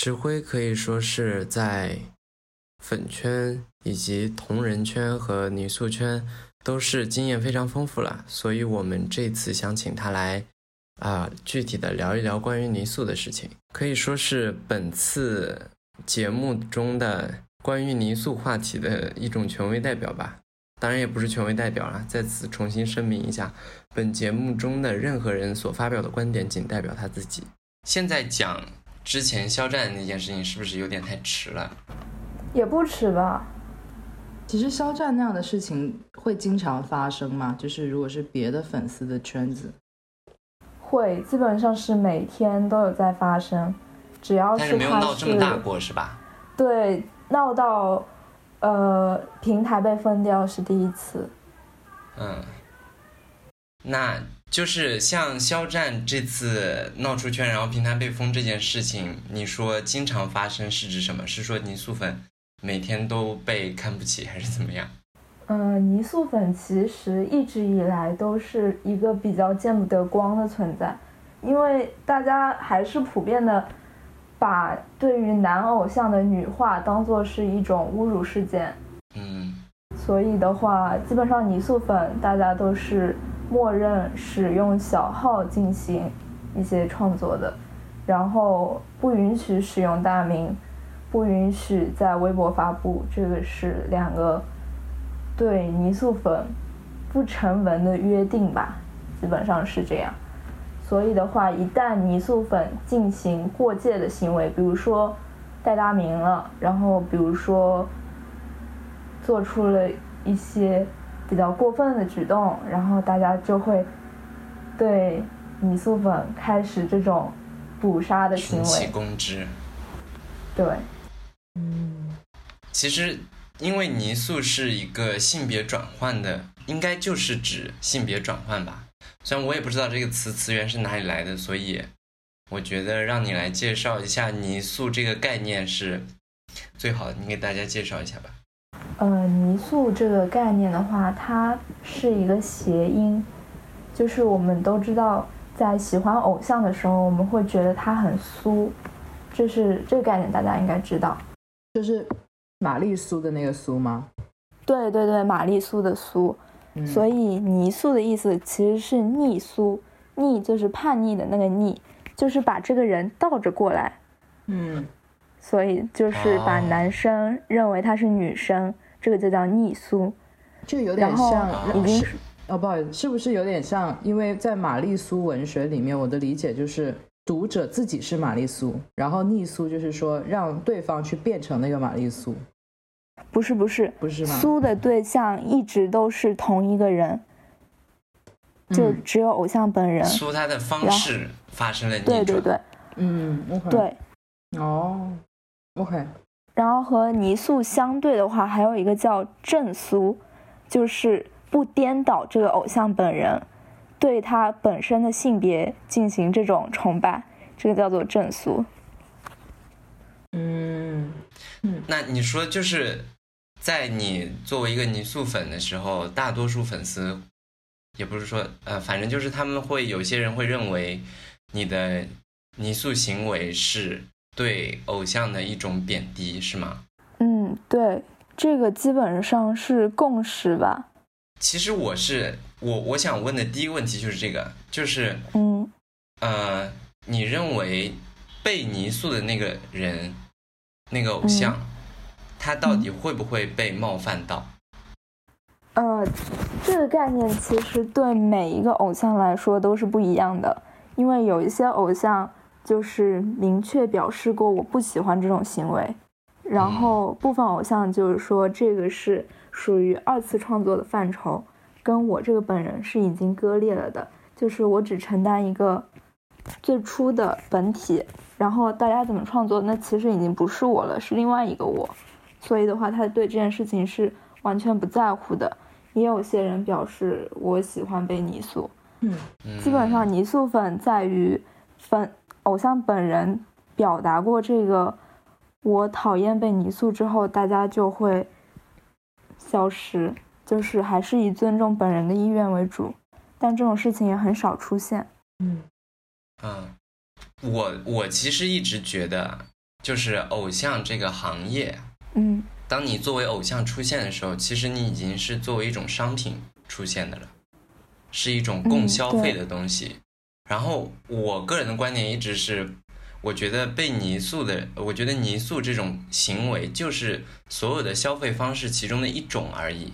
石灰可以说是在粉圈以及同人圈和泥塑圈都是经验非常丰富了，所以我们这次想请他来啊，具体的聊一聊关于泥塑的事情，可以说是本次节目中的关于泥塑话题的一种权威代表吧。当然也不是权威代表了，在此重新声明一下，本节目中的任何人所发表的观点仅代表他自己。现在讲之前肖战那件事情，是不是有点太迟了？也不迟吧。其实肖战那样的事情会经常发生吗？就是如果是别的粉丝的圈子，会，基本上是每天都有在发生，只要但是没有闹这么大过，是吧？对，闹到呃平台被封掉是第一次。嗯，那就是像肖战这次闹出圈，然后平台被封这件事情，你说经常发生是指什么？是说泥塑粉每天都被看不起，还是怎么样？嗯，泥塑粉其实一直以来都是一个比较见不得光的存在，因为大家还是普遍的把对于男偶像的女化当做是一种侮辱事件，嗯所以的话，基本上泥塑粉大家都是默认使用小号进行一些创作的，然后不允许使用大名，不允许在微博发布，这个是两个对泥塑粉不成文的约定吧，基本上是这样。所以的话，一旦泥塑粉进行过界的行为，比如说带大名了，然后比如说做出了一些比较过分的举动，然后大家就会对泥塑粉开始这种捕杀的行为群起。攻之。对，嗯，其实，因为泥塑是一个性别转换的，应该就是指性别转换吧。虽然我也不知道这个词词源是哪里来的，所以我觉得让你来介绍一下泥塑这个概念是最好的，你给大家介绍一下吧。呃，泥塑这个概念的话，它是一个谐音，就是我们都知道，在喜欢偶像的时候，我们会觉得他很酥，这是这个概念，大家应该知道。就是玛丽苏的那个苏吗？对对对，玛丽苏的苏，嗯所以泥塑的意思其实是逆苏，逆就是叛逆的那个逆，就是把这个人倒着过来，嗯，所以就是把哦男生认为他是女生，这个就叫逆苏。这个有点然后像已经哦，不好意思，是不是有点像？因为在玛丽苏文学里面，我的理解就是读者自己是玛丽苏，然后逆苏就是说让对方去变成那个玛丽苏，不是不是，不是吗？苏的对象一直都是同一个人，就嗯只有偶像本人。苏他的方式发生了逆转。对对对嗯对。哦，OK，然后和泥塑相对的话，还有一个叫正苏，就是不颠倒这个偶像本人，对他本身的性别进行这种崇拜，这个叫做正苏。嗯那你说就是在你作为一个泥塑粉的时候，大多数粉丝也不是说呃，反正就是他们会有些人会认为你的泥塑行为是对偶像的一种贬低，是吗？嗯，对，这个基本上是共识吧。其实我是我我想问的第一个问题就是这个，就是嗯，呃，你认为被泥塑的那个人，那个偶像，他到底会不会被冒犯到？呃，这个概念其实对每一个偶像来说都是不一样的，因为有一些偶像就是明确表示过我不喜欢这种行为，然后部分偶像就是说这个是属于二次创作的范畴，跟我这个本人是已经割裂了的，就是我只承担一个最初的本体，然后大家怎么创作，那其实已经不是我了，是另外一个我，所以的话，他对这件事情是完全不在乎的。也有些人表示我喜欢被泥塑，嗯。嗯基本上泥塑粉在于粉偶像本人表达过这个我讨厌被泥塑之后，大家就会消失，就是还是以尊重本人的意愿为主，但这种事情也很少出现。嗯嗯，我我其实一直觉得，就是偶像这个行业，嗯当你作为偶像出现的时候，其实你已经是作为一种商品出现的了，是一种供消费的东西。然后我个人的观点一直是，我觉得被泥塑的，我觉得泥塑这种行为就是所有的消费方式其中的一种而已，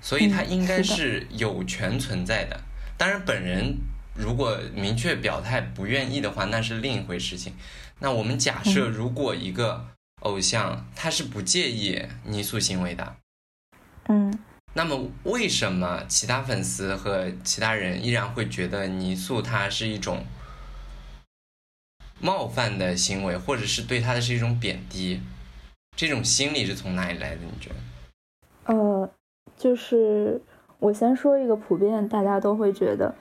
所以它嗯应该是有权存在的。当然，本人如果明确表态不愿意的话，那是另一回事情。那我们假设，嗯。如果一个偶像他是不介意泥塑行为的，嗯那么为什么其他粉丝和其他人依然会觉得泥塑它是一种冒犯的行为，或者是对他的是一种贬低？这种心理是从哪里来的？你觉得？呃，就是我先说一个普遍大家都会觉得，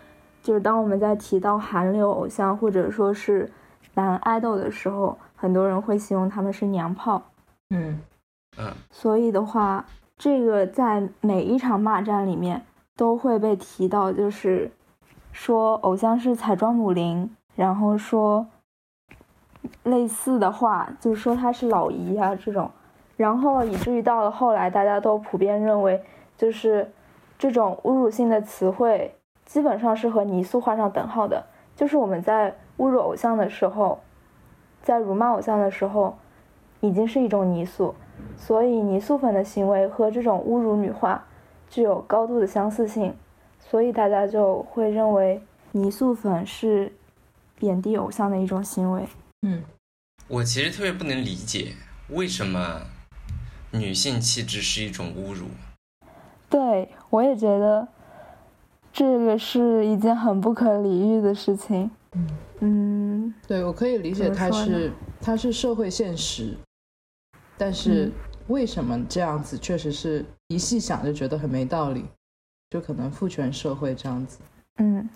就是当我们在提到韩流偶像或者说是男爱豆的时候，很多人会形容他们是娘炮。嗯嗯所以的话，这个在每一场骂战里面都会被提到，就是说偶像是彩妆母零，然后说类似的话，就是说他是老姨啊这种，然后以至于到了后来，大家都普遍认为，就是这种侮辱性的词汇基本上是和泥塑画上等号的，就是我们在侮辱偶像的时候，在辱骂偶像的时候，已经是一种泥塑。所以泥塑粉的行为和这种侮辱女化具有高度的相似性，所以大家就会认为泥塑粉是贬低偶像的一种行为。嗯我其实特别不能理解，为什么女性气质是一种侮辱？对我也觉得这个是一件很不可理喻的事情。嗯对，我可以理解它是它是社会现实，但是嗯为什么这样子，确实是一细想就觉得很没道理，就可能父权社会这样子。嗯，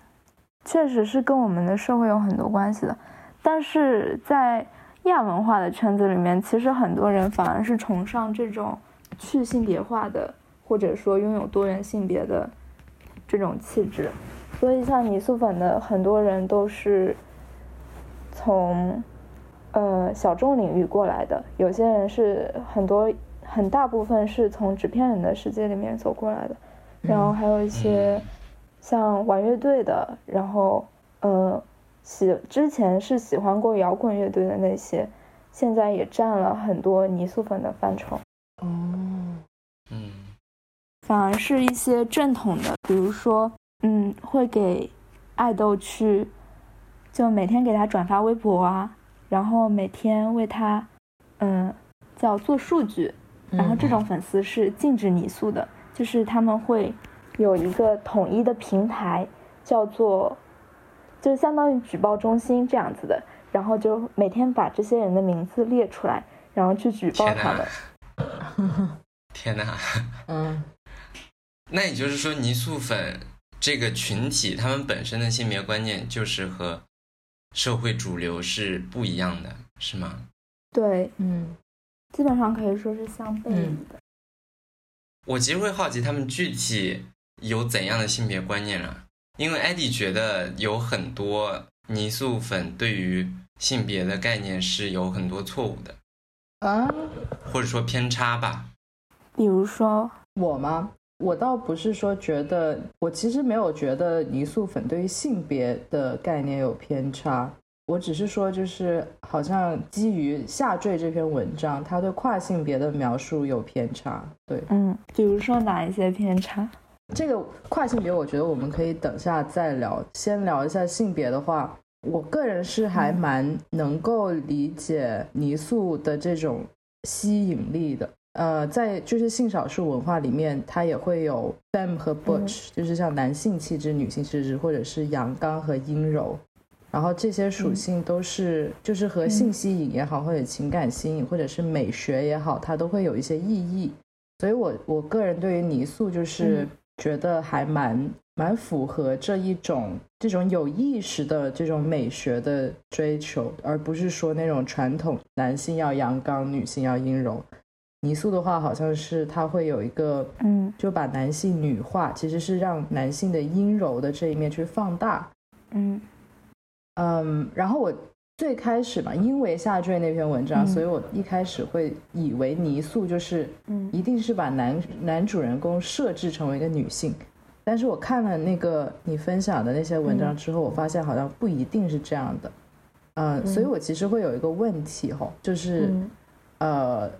确实是跟我们的社会有很多关系的，但是在亚文化的圈子里面，其实很多人反而是崇尚这种去性别化的，或者说拥有多元性别的这种气质。所以像泥塑粉的很多人都是从呃小众领域过来的，有些人是很多很大部分是从纸片人的世界里面走过来的，然后还有一些像玩乐队的，然后呃喜之前是喜欢过摇滚乐队的那些，现在也占了很多泥塑粉的范畴。哦，嗯。反而是一些正统的，比如说，嗯，会给爱豆去，就每天给他转发微博啊，然后每天为他，嗯，叫做数据，然后这种粉丝是禁止泥塑的，就是他们会有一个统一的平台，叫做，就相当于举报中心这样子的，然后就每天把这些人的名字列出来，然后去举报他们哪。天哪！嗯 那也就是说，泥塑粉这个群体，他们本身的性别观念就是和社会主流是不一样的，是吗？对，嗯基本上可以说是相悖嗯的。我其实会好奇他们具体有怎样的性别观念啊？因为艾迪觉得有很多泥塑粉对于性别的概念是有很多错误的，啊，或者说偏差吧。比如说，我吗？我倒不是说觉得，我其实没有觉得泥塑粉对于性别的概念有偏差，我只是说就是好像基于下坠这篇文章，它对跨性别的描述有偏差。对嗯，比如说哪一些偏差？这个跨性别，我觉得我们可以等下再聊。先聊一下性别的话，我个人是还蛮能够理解泥塑的这种吸引力的。呃，在就是性少数文化里面，它也会有 fem 和 butch，、就是像男性气质、女性气质，或者是阳刚和阴柔。然后这些属性都是，就是和性吸引也好，或者情感吸引，或者是美学也好，它都会有一些意义。所以我我个人对于泥塑就是嗯觉得还蛮蛮符合这一种这种有意识的这种美学的追求，而不是说那种传统男性要阳刚，女性要阴柔。泥塑的话，好像是它会有一个，嗯就把男性女化，其实是让男性的阴柔的这一面去放大。嗯嗯，然后我最开始嘛，因为下坠那篇文章，所以我一开始会以为泥塑就是，嗯一定是把男男主人公设置成为一个女性。但是我看了那个你分享的那些文章之后，我发现好像不一定是这样的。嗯，所以我其实会有一个问题吼，就是、嗯呃，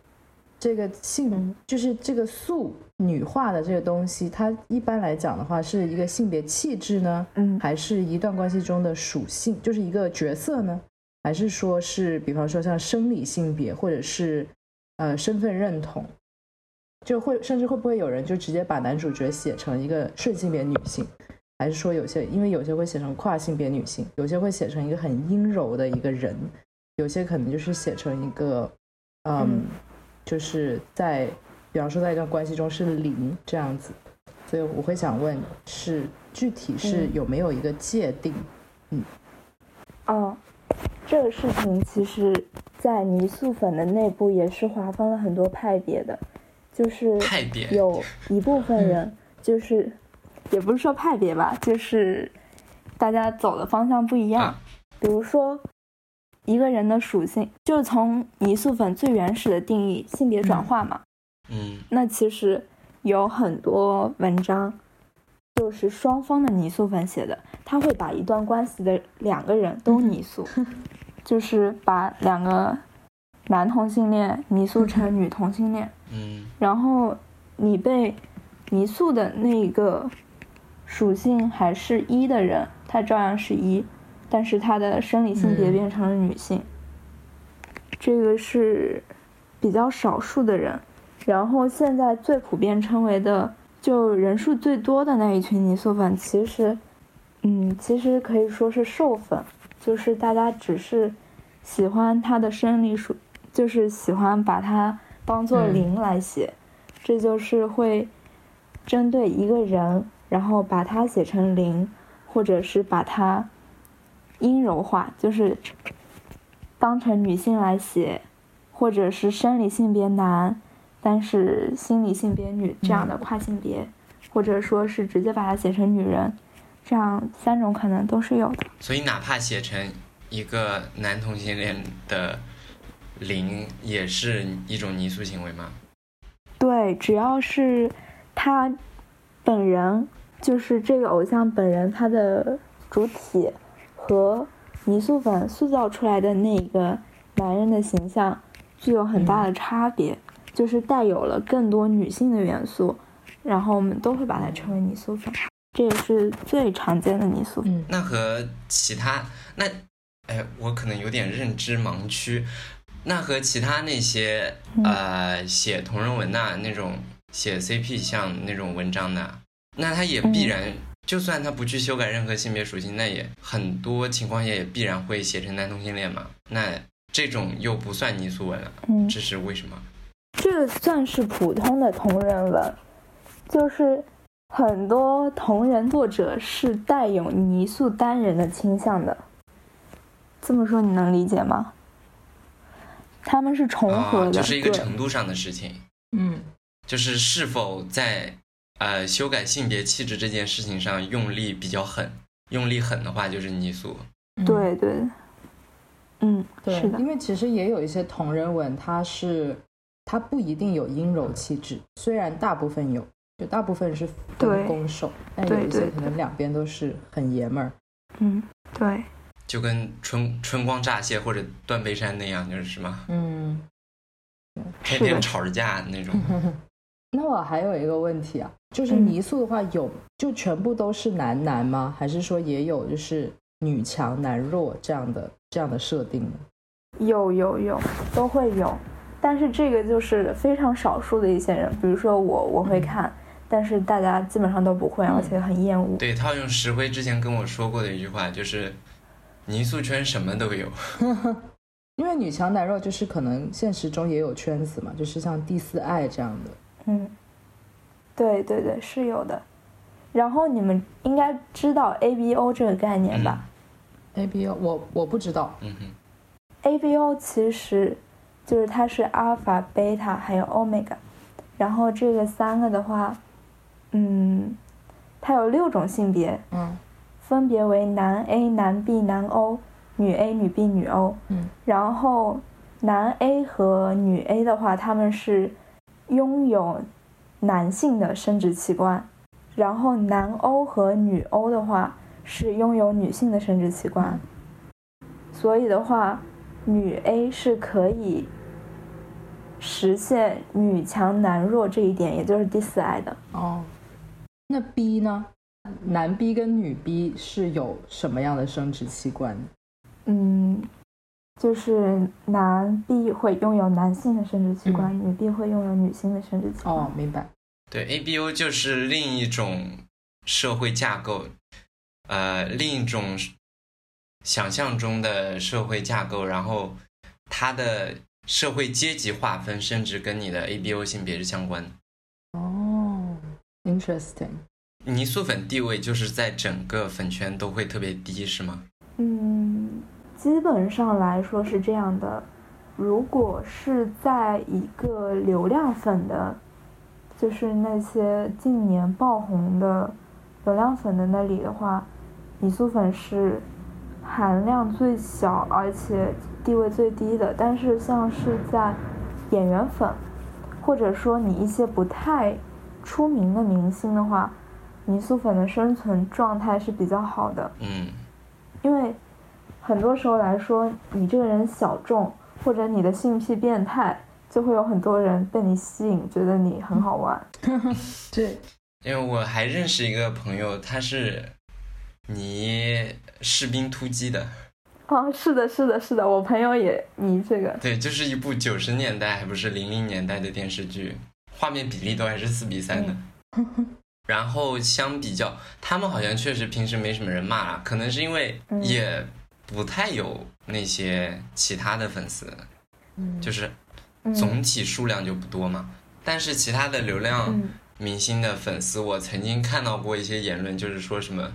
这个性嗯就是这个素女化的这个东西，它一般来讲的话是一个性别气质呢，嗯还是一段关系中的属性，就是一个角色呢？还是说是比方说像生理性别，或者是呃身份认同？就会甚至会不会有人就直接把男主角写成一个顺性别女性？还是说有些因为有些会写成跨性别女性，有些会写成一个很阴柔的一个人，有些可能就是写成一个嗯嗯就是在比方说在一段关系中是零这样子，所以我会想问是具体是嗯有没有一个界定？嗯哦，这个事情其实，在泥塑粉的内部也是划分了很多派别的，就是派别有一部分人就是，也不是说派别吧，就是大家走的方向不一样。啊比如说，一个人的属性，就是从泥塑粉最原始的定义，性别转化嘛。嗯。那其实有很多文章，就是双方的泥塑粉写的，他会把一段关系的两个人都泥塑，就是把两个男同性恋泥塑成女同性恋，嗯。然后你被泥塑的那个属性还是一的人，他照样是一，但是他的生理性别嗯。变成了女性，这个是比较少数的人。然后现在最普遍称为的，就人数最多的那一群泥塑粉，其实，嗯，其实可以说是瘦粉，就是大家只是喜欢他的生理属，就是喜欢把它当做嗯零来写，这就是会针对一个人，然后把它写成零，或者是把它阴柔化，就是当成女性来写，或者是生理性别男，但是心理性别女这样的跨性别，或者说是直接把它写成女人，这样三种可能都是有的。所以哪怕写成一个男同性恋的零，也是一种泥塑行为吗？对，只要是他本人，就是这个偶像本人，他的主体和泥塑粉塑造出来的那个男人的形象具有很大的差别，就是带有了更多女性的元素，然后我们都会把它称为泥塑粉，这也是最常见的泥塑。粉。嗯。那和其他那，哎，我可能有点认知盲区。那和其他那些嗯。呃写同人文呐、那种写 CP 像那种文章的，那他也必然，就算他不去修改任何性别属性，那也很多情况下也必然会写成男同性恋嘛。那这种又不算泥塑文了，嗯，这是为什么？这算是普通的同人文，就是很多同人作者是带有泥塑单人的倾向的。这么说你能理解吗？他们是重合啊，的，就是一个程度上的事情，嗯就是是否在呃修改性别气质这件事情上用力比较狠，用力狠的话就是泥塑。嗯对对，嗯，对是，的因，为其实也有一些同人文，它是它不一定有阴柔气质，虽然大部分有，就大部分是对分攻受，但有对对一些可能两边都是很爷们儿。嗯，对，就跟春春光乍泄或者断背山那样，就是什么嗯，天，天吵着架那种。那我还有一个问题啊，就是嗯泥塑的话有就全部都是男男吗？还是说也有就是女强男弱这样的这样的设定呢？有有有都会有，但是这个就是非常少数的一些人，比如说我我会看，但是大家基本上都不会，而且很厌恶。对，套用石灰之前跟我说过的一句话，就是泥塑圈什么都有。因为女强男弱就是可能现实中也有圈子嘛，就是像第四爱这样的。嗯，对对对，是有的。然后你们应该知道 ABO 这个概念吧、A B O 我我不知道，嗯哼，a b o 其实就是它是阿尔法、贝塔还有欧米伽，然后这个三个的话，嗯，它有六种性别，嗯。分别为男 A、男 B、男 O、女 A、女 B、女 O。嗯，然后男 A 和女 A 的话，他们是拥有男性的生殖器官，然后男欧和女欧的话是拥有女性的生殖器官。所以的话，女 A 是可以实现女强男弱这一点，也就是第四爱的。哦，那 B 呢？男 B 跟女 B 是有什么样的生殖器官？嗯，就是男必会拥有男性的生殖器官，女必会拥有女性的生殖器官。哦，明白。对，ABO 就是另一种社会架构，呃，另一种想象中的社会架构，然后它的社会阶级划分甚至跟你的 ABO 性别是相关的。哦，interesting。泥塑粉地位就是在整个粉圈都会特别低，是吗？嗯，基本上来说是这样的。如果是在一个流量粉的，就是那些近年爆红的流量粉的那里的话，泥塑粉是含量最小，而且地位最低的。但是像是在演员粉，或者说你一些不太出名的明星的话，泥塑粉的生存状态是比较好的。嗯，因为很多时候来说，你这个人小众，或者你的性癖变态，就会有很多人被你吸引，觉得你很好玩。对，因为我还认识一个朋友，他是迷士兵突击的。哦，是的，是的，是的，我朋友也迷这个。对，就是一部九十年代还不是零零年代的电视剧，画面比例都还是四比三的。然后相比较，他们好像确实平时没什么人骂了，可能是因为也不太有那些其他的粉丝，就是总体数量就不多嘛。但是其他的流量明星的粉丝，我曾经看到过一些言论，就是说什么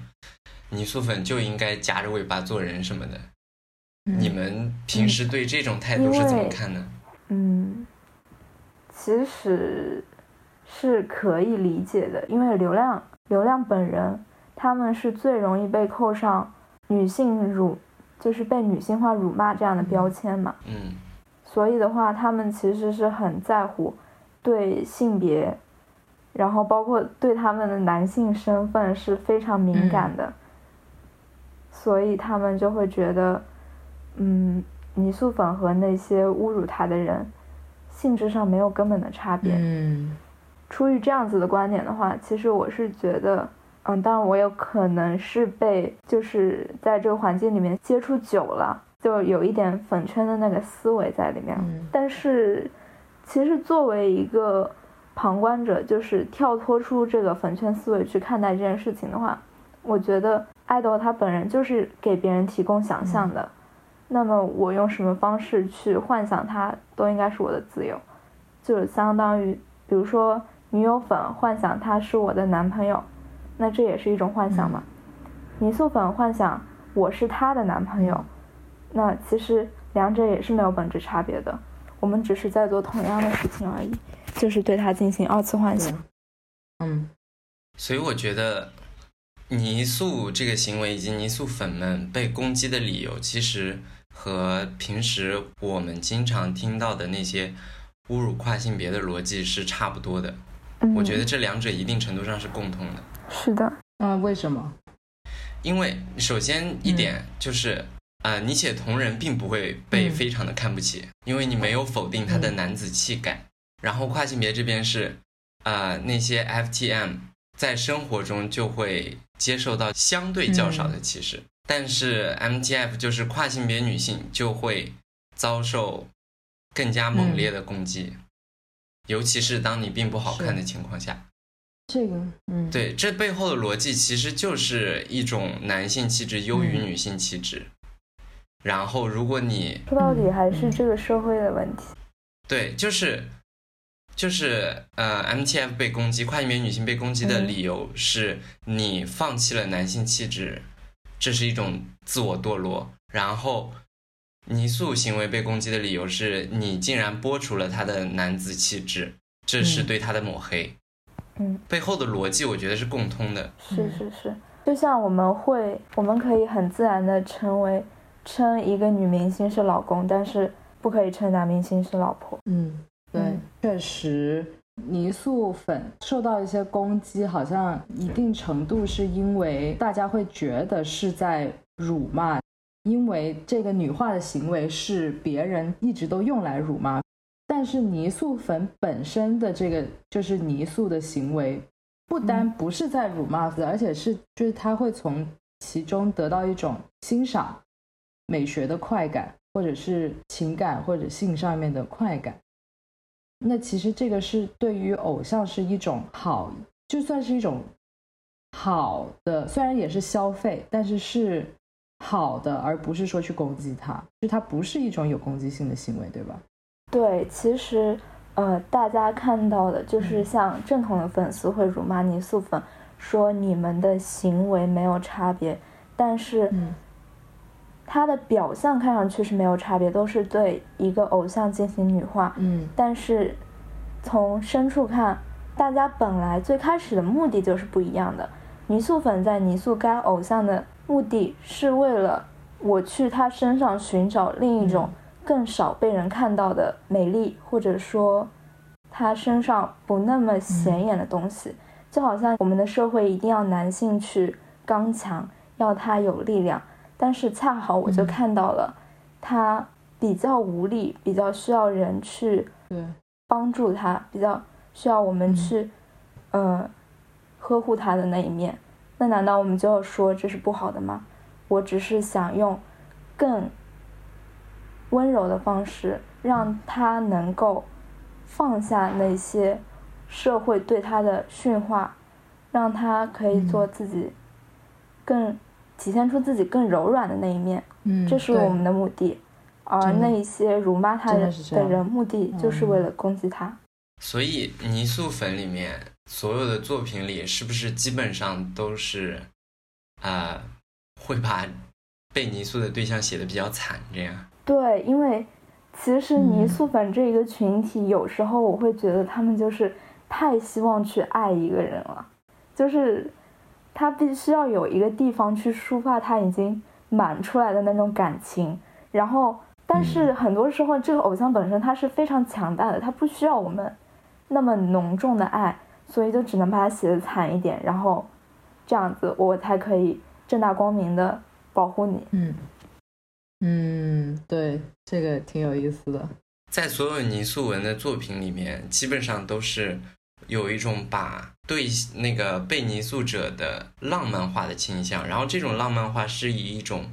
泥塑粉就应该夹着尾巴做人什么的。你们平时对这种态度是怎么看的？嗯，其实是可以理解的，因为流量流量本人他们是最容易被扣上女性辱，就是被女性化辱骂这样的标签嘛。嗯，所以的话，他们其实是很在乎对性别，然后包括对他们的男性身份是非常敏感的，所以他们就会觉得。嗯，泥塑粉和那些侮辱他的人，性质上没有根本的差别。嗯，出于这样子的观点的话，其实我是觉得，嗯，当然我有可能是被就是在这个环境里面接触久了，就有一点粉圈的那个思维在里面。嗯，但是其实作为一个旁观者，就是跳脱出这个粉圈思维去看待这件事情的话，我觉得爱豆他本人就是给别人提供想象的。那么我用什么方式去幻想他，都应该是我的自由，就是相当于，比如说女友粉幻想他是我的男朋友，那这也是一种幻想嘛。泥塑粉幻想我是他的男朋友，那其实两者也是没有本质差别的，我们只是在做同样的事情而已，就是对他进行二次幻想。嗯，所以我觉得泥塑这个行为以及泥塑粉们被攻击的理由，其实。和平时我们经常听到的那些侮辱跨性别的逻辑是差不多的，我觉得这两者一定程度上是共通的。是的，嗯，为什么？因为首先一点就是，啊，你写同人并不会被非常的看不起，因为你没有否定他的男子气概。然后跨性别这边是，啊，那些 FTM 在生活中就会接受到相对较少的歧视。但是 MTF 就是跨性别女性就会遭受更加猛烈的攻击，尤其是当你并不好看的情况下。这个，嗯，对，这背后的逻辑其实就是一种男性气质优于女性气质。然后，如果你说到底还是这个社会的问题。对，就是就是呃，MTF 被攻击，跨性别女性被攻击的理由是你放弃了男性气质。这是一种自我堕落，然后泥塑行为被攻击的理由是你竟然剥除了他的男子气质，这是对他的抹黑。嗯，背后的逻辑我觉得是共通的。是是是，就像我们会，我们可以很自然的称为称一个女明星是老公，但是不可以称男明星是老婆。嗯，对，嗯确实，泥塑粉受到一些攻击，好像一定程度是因为大家会觉得是在辱骂，因为这个女化的行为是别人一直都用来辱骂。但是泥塑粉本身的这个就是泥塑的行为，不单不是在辱骂而且是就是他会从其中得到一种欣赏美学的快感，或者是情感或者性上面的快感。那其实这个是对于偶像是一种好，就算是一种好的，虽然也是消费，但是是好的，而不是说去攻击他，就它不是一种有攻击性的行为，对吧？对，其实呃，大家看到的就是像正统的粉丝会辱骂泥塑粉，说你们的行为没有差别，但是嗯。他的表象看上去是没有差别，都是对一个偶像进行女化，嗯。但是从深处看，大家本来最开始的目的就是不一样的。泥塑粉在泥塑该偶像的目的是为了我去他身上寻找另一种更少被人看到的美丽，或者说他身上不那么显眼的东西。就好像我们的社会一定要男性去刚强，要他有力量，但是恰好我就嗯看到了他比较无力，比较需要人去，帮助他，比较需要我们嗯去，呃，呵护他的那一面。那难道我们就要说这是不好的吗？我只是想用更温柔的方式，让他能够放下那些社会对他的驯化，让他可以做自己更体现出自己更柔软的那一面。嗯，这是我们的目的，而那一些辱骂他的人目的就是嗯为了攻击他。所以泥塑粉里面所有的作品里，是不是基本上都是，啊、会把被泥塑的对象写的比较惨这样？对，因为其实嗯。泥塑粉这一个群体，有时候我会觉得他们就是太希望去爱一个人了，就是他必须要有一个地方去抒发他已经满出来的那种感情，然后但是很多时候这个偶像本身他是非常强大的，他不需要我们那么浓重的爱，所以就只能把它写的惨一点，然后这样子我才可以正大光明的保护你。嗯嗯，对，这个挺有意思的。在所有泥塑文的作品里面，基本上都是有一种把对那个被泥塑者的浪漫化的倾向，然后这种浪漫化是以一种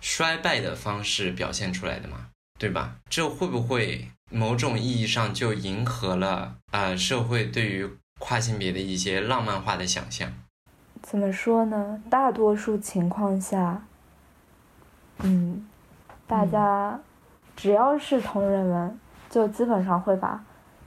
衰败的方式表现出来的嘛，对吧？这会不会某种意义上就迎合了呃社会对于跨性别的一些浪漫化的想象？怎么说呢？大多数情况下，嗯，大家只要是同人文，就基本上会把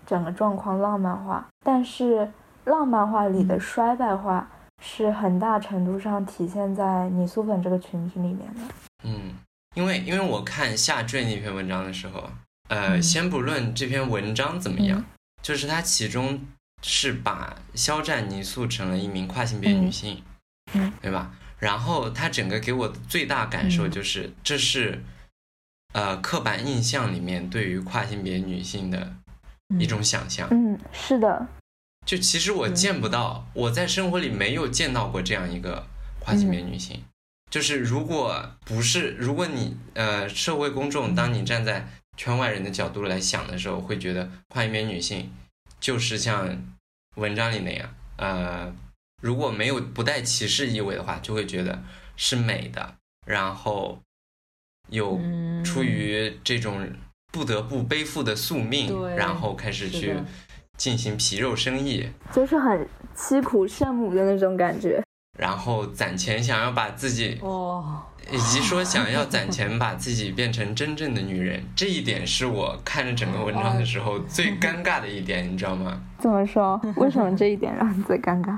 整个状况浪漫化。但是浪漫化里的衰败化是很大程度上体现在泥塑粉这个群体里面的。嗯，因为因为我看下坠那篇文章的时候，呃，嗯。先不论这篇文章怎么样，嗯。就是它其中是把肖战泥塑成了一名跨性别女。性，嗯。对吧？然后他整个给我的最大感受嗯。就是，这是呃刻板印象里面对于跨性别女性的一种想象。嗯，是的，就其实我见不到，我在生活里没有见到过这样一个跨性别女性。就是如果不是，如果你呃社会公众，当你站在圈外人的角度来想的时候，会觉得跨性别女性就是像文章里那样，呃，如果没有不带歧视意味的话，就会觉得是美的，然后有嗯出于这种不得不背负的宿命，对然后开始去进行皮肉生意，就是很凄苦圣母的那种感觉。然后攒钱，想要把自己，哦，以及说想要攒钱把自己变成真正的女人，这一点是我看着整个文章的时候最尴尬的一点，你知道吗？怎么说？为什么这一点让你最尴尬？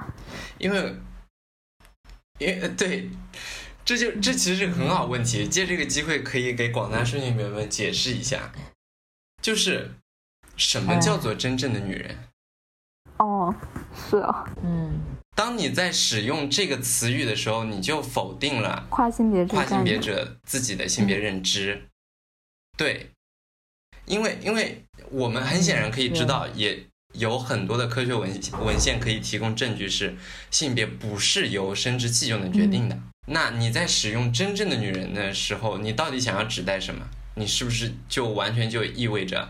因为，因为呃对，这就这其实是个很好问题，借这个机会可以给广大顺性员们解释一下，就是什么叫做真正的女人？哦，是啊，嗯，当你在使用这个词语的时候，你就否定了跨性别这跨性别者自己的性别认知。对，因为因为我们很显然可以知道，也有很多的科学文文献可以提供证据，是性别不是由生殖器就能决定的。那你在使用真正的女人的时候，你到底想要指代什么？你是不是就完全就意味着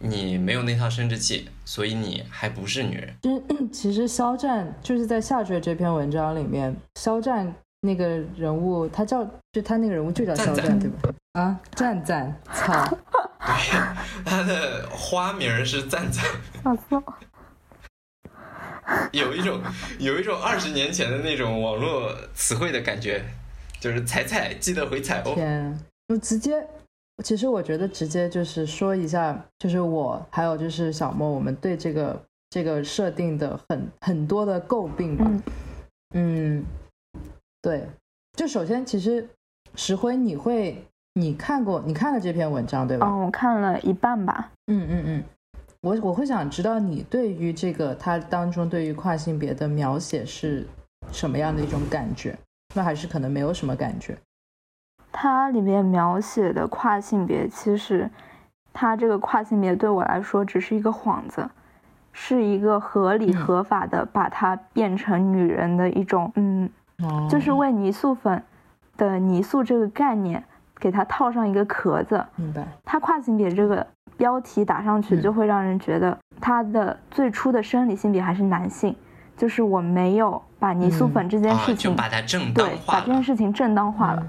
你没有那套生殖器，所以你还不是女人？就是其实肖战就是在下坠这篇文章里面，肖战那个人物，他叫就他那个人物就叫肖赞赞战，对吧？啊，赞赞，操，对，他的花名儿是赞赞。有一种有一种二十年前的那种网络词汇的感觉，就是踩踩记得回踩哦。天，我直接，其实我觉得直接就是说一下，就是我还有就是小莫，我们对这个这个设定的很很多的诟病吧。嗯嗯，对，就首先其实石灰，你会你看过你看了这篇文章对吧？嗯，我看了一半吧。嗯嗯嗯，我我会想知道你对于这个它当中对于跨性别的描写是什么样的一种感觉？那还是可能没有什么感觉。它里面描写的跨性别，其实它这个跨性别对我来说只是一个幌子，是一个合理嗯合法的把它变成女人的一种，嗯，哦就是为泥塑粉的泥塑这个概念给它套上一个壳子。明白。它跨性别这个标题打上去，嗯。就会让人觉得他的最初的生理性别还是男性，就是我没有把泥塑粉这件啊，事情，就把它正当对，化把这件。事情正当化了。嗯。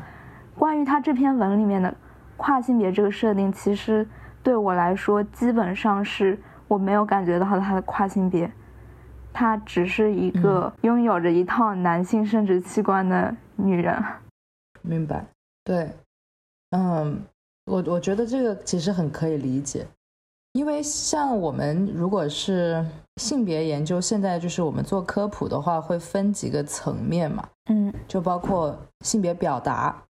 关于他这篇文里面的跨性别这个设定，其实对我来说，基本上是我没有感觉到他的跨性别，他只是一个拥有着一套男性生殖器官的女人。明白，对，嗯，我我觉得这个其实很可以理解，因为像我们如果是性别研究，现在就是我们做科普的话，会分几个层面嘛，嗯。就包括性别表达，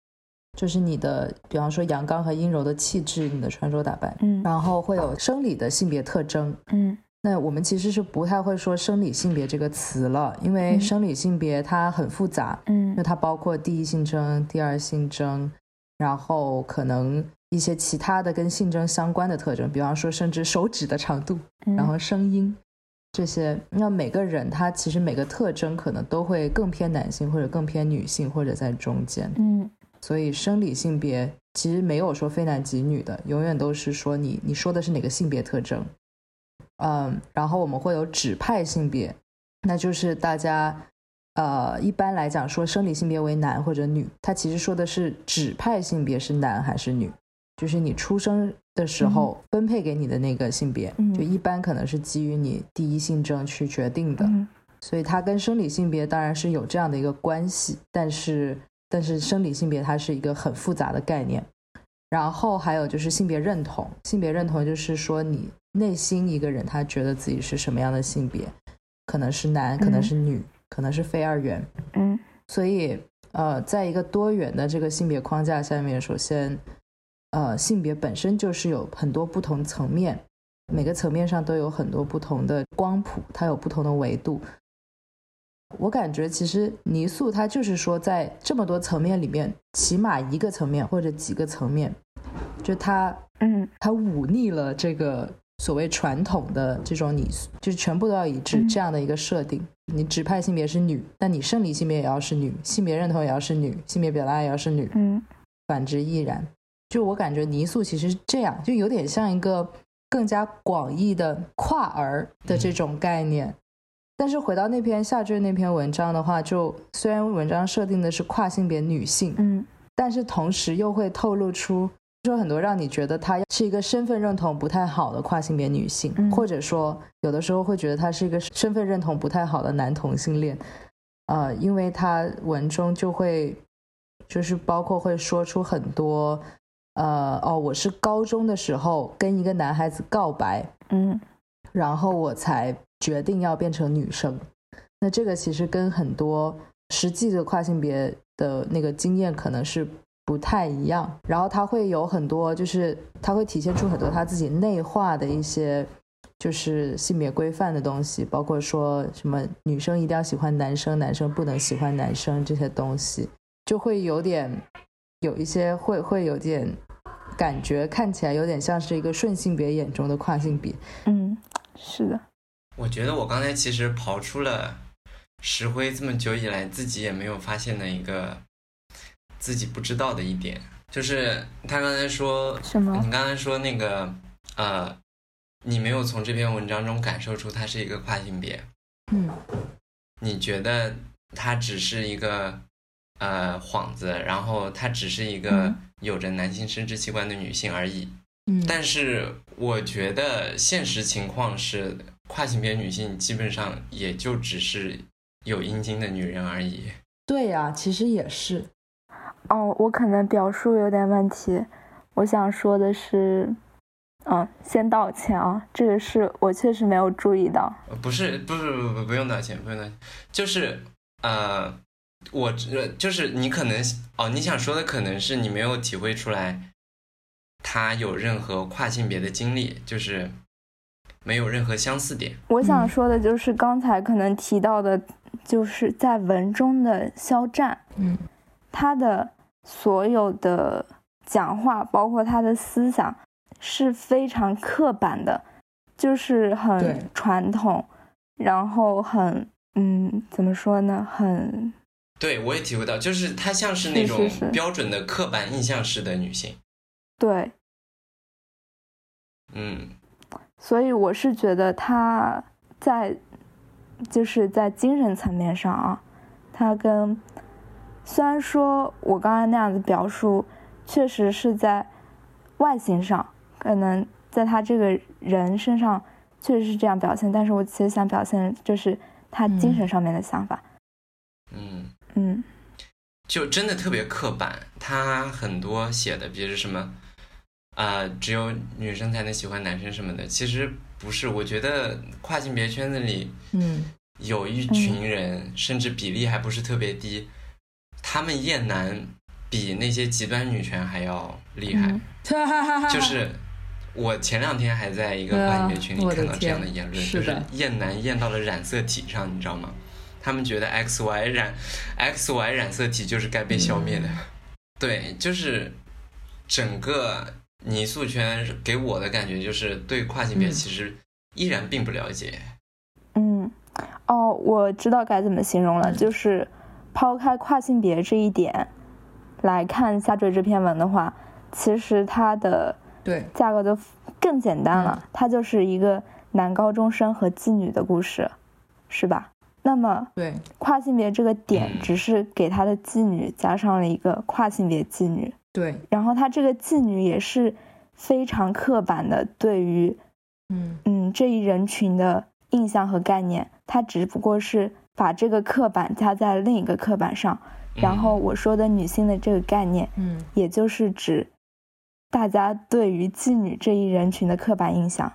就是你的，比方说阳刚和阴柔的气质，你的穿着打扮，嗯。然后会有生理的性别特征。嗯。那我们其实是不太会说生理性别这个词了，因为嗯。生理性别它很复杂，因为嗯它包括第一性征、第二性征，然后可能一些其他的跟性征相关的特征，比方说甚至手指的长度，嗯，然后声音这些。那每个人他其实每个特征可能都会更偏男性，或者更偏女性，或者在中间。嗯所以生理性别其实没有说非男即女的，永远都是说你你说的是哪个性别特征。嗯，然后我们会有指派性别，那就是大家呃一般来讲说生理性别为男或者女，它其实说的是指派性别是男还是女，就是你出生的时候分配给你的那个性别，嗯就一般可能是基于你第一性征去决定的。嗯所以它跟生理性别当然是有这样的一个关系，但是但是生理性别它是一个很复杂的概念。然后还有就是性别认同，性别认同就是说你内心一个人他觉得自己是什么样的性别，可能是男，可能是女，可能是非二元。嗯所以呃，在一个多元的这个性别框架下面，首先呃性别本身就是有很多不同层面，每个层面上都有很多不同的光谱，它有不同的维度。我感觉其实泥塑它就是说，在这么多层面里面，起码一个层面或者几个层面，就它嗯它忤逆了这个所谓传统的这种你就是全部都要一致嗯这样的一个设定。你指派性别是女，那你生理性别也要是女，性别认同也要是女，性别表达也要是女，嗯反之亦然。就我感觉泥塑其实是这样，就有点像一个更加广义的跨儿的这种概念。但是回到那篇下坠那篇文章的话，就虽然文章设定的是跨性别女性，嗯。但是同时又会透露出说很多让你觉得她是一个身份认同不太好的跨性别女性，嗯。或者说有的时候会觉得她是一个身份认同不太好的男同性恋，呃，因为他文中就会就是包括会说出很多，呃，哦，我是高中的时候跟一个男孩子告白，嗯然后我才决定要变成女生。那这个其实跟很多实际的跨性别的那个经验可能是不太一样。然后他会有很多，就是他会体现出很多他自己内化的一些就是性别规范的东西，包括说什么女生一定要喜欢男生，男生不能喜欢男生这些东西，就会有点有一些会会有点感觉，看起来有点像是一个顺性别眼中的跨性别。嗯，是的。我觉得我刚才其实刨出了石灰这么久以来自己也没有发现的一个自己不知道的一点，就是他刚才说什么？你刚才说那个呃，你没有从这篇文章中感受出他是一个跨性别，嗯，你觉得他只是一个呃幌子，然后她只是一个嗯有着男性生殖器官的女性而已。嗯，但是我觉得现实情况是，跨性别女性基本上也就只是有阴茎的女人而已。对呀、其实也是，哦，我可能表述有点问题。我想说的是，嗯，先道歉啊，这个是我确实没有注意到。呃不是，不是，不不不用道歉，不用道歉，就是呃，我呃就是你可能哦，你想说的可能是你没有体会出来，他有任何跨性别的经历，就是没有任何相似点。我想嗯说的就是刚才可能提到的，就是在文中的肖战，嗯他的所有的讲话，包括他的思想，是非常刻板的，就是很传统，然后很嗯，怎么说呢，很对我也体会到，就是她像是那种标准的刻板印象式的女性。对，嗯所以我是觉得她在就是在精神层面上啊，他跟虽然说我刚才那样子表述，确实是在外形上，可能在他这个人身上确实是这样表现，但是我其实想表现就是他精神上面的想法。嗯。嗯就真的特别刻板，他很多写的，比如什么，啊、只有女生才能喜欢男生什么的，其实不是。我觉得跨性别圈子里嗯有一群人，甚至比例还不是特别低，他们厌男比那些极端女权还要厉害。嗯 就是我前两天还在一个跨性别群里看到这样的言论，就是厌男厌到了染色体上，你知道吗？他们觉得 X Y 染 X Y 染色体就是该被消灭的。对，就是整个泥塑圈给我的感觉就是对跨性别嗯其实依然并不了解。嗯，哦，我知道该怎么形容了，嗯就是抛开跨性别这一点来看下坠这篇文的话，其实它的对，架构就更简单了，嗯它就是一个男高中生和妓女的故事，是吧？那么对，跨性别这个点嗯。只是给他的妓女加上了一个跨性别妓女，对，然后他这个妓女也是非常刻板的对于嗯。嗯这一人群的印象和概念，他只不过是把这个刻板加在另一个刻板上，然后我说的女性的这个概念，嗯。也就是指大家对于妓女这一人群的刻板印象。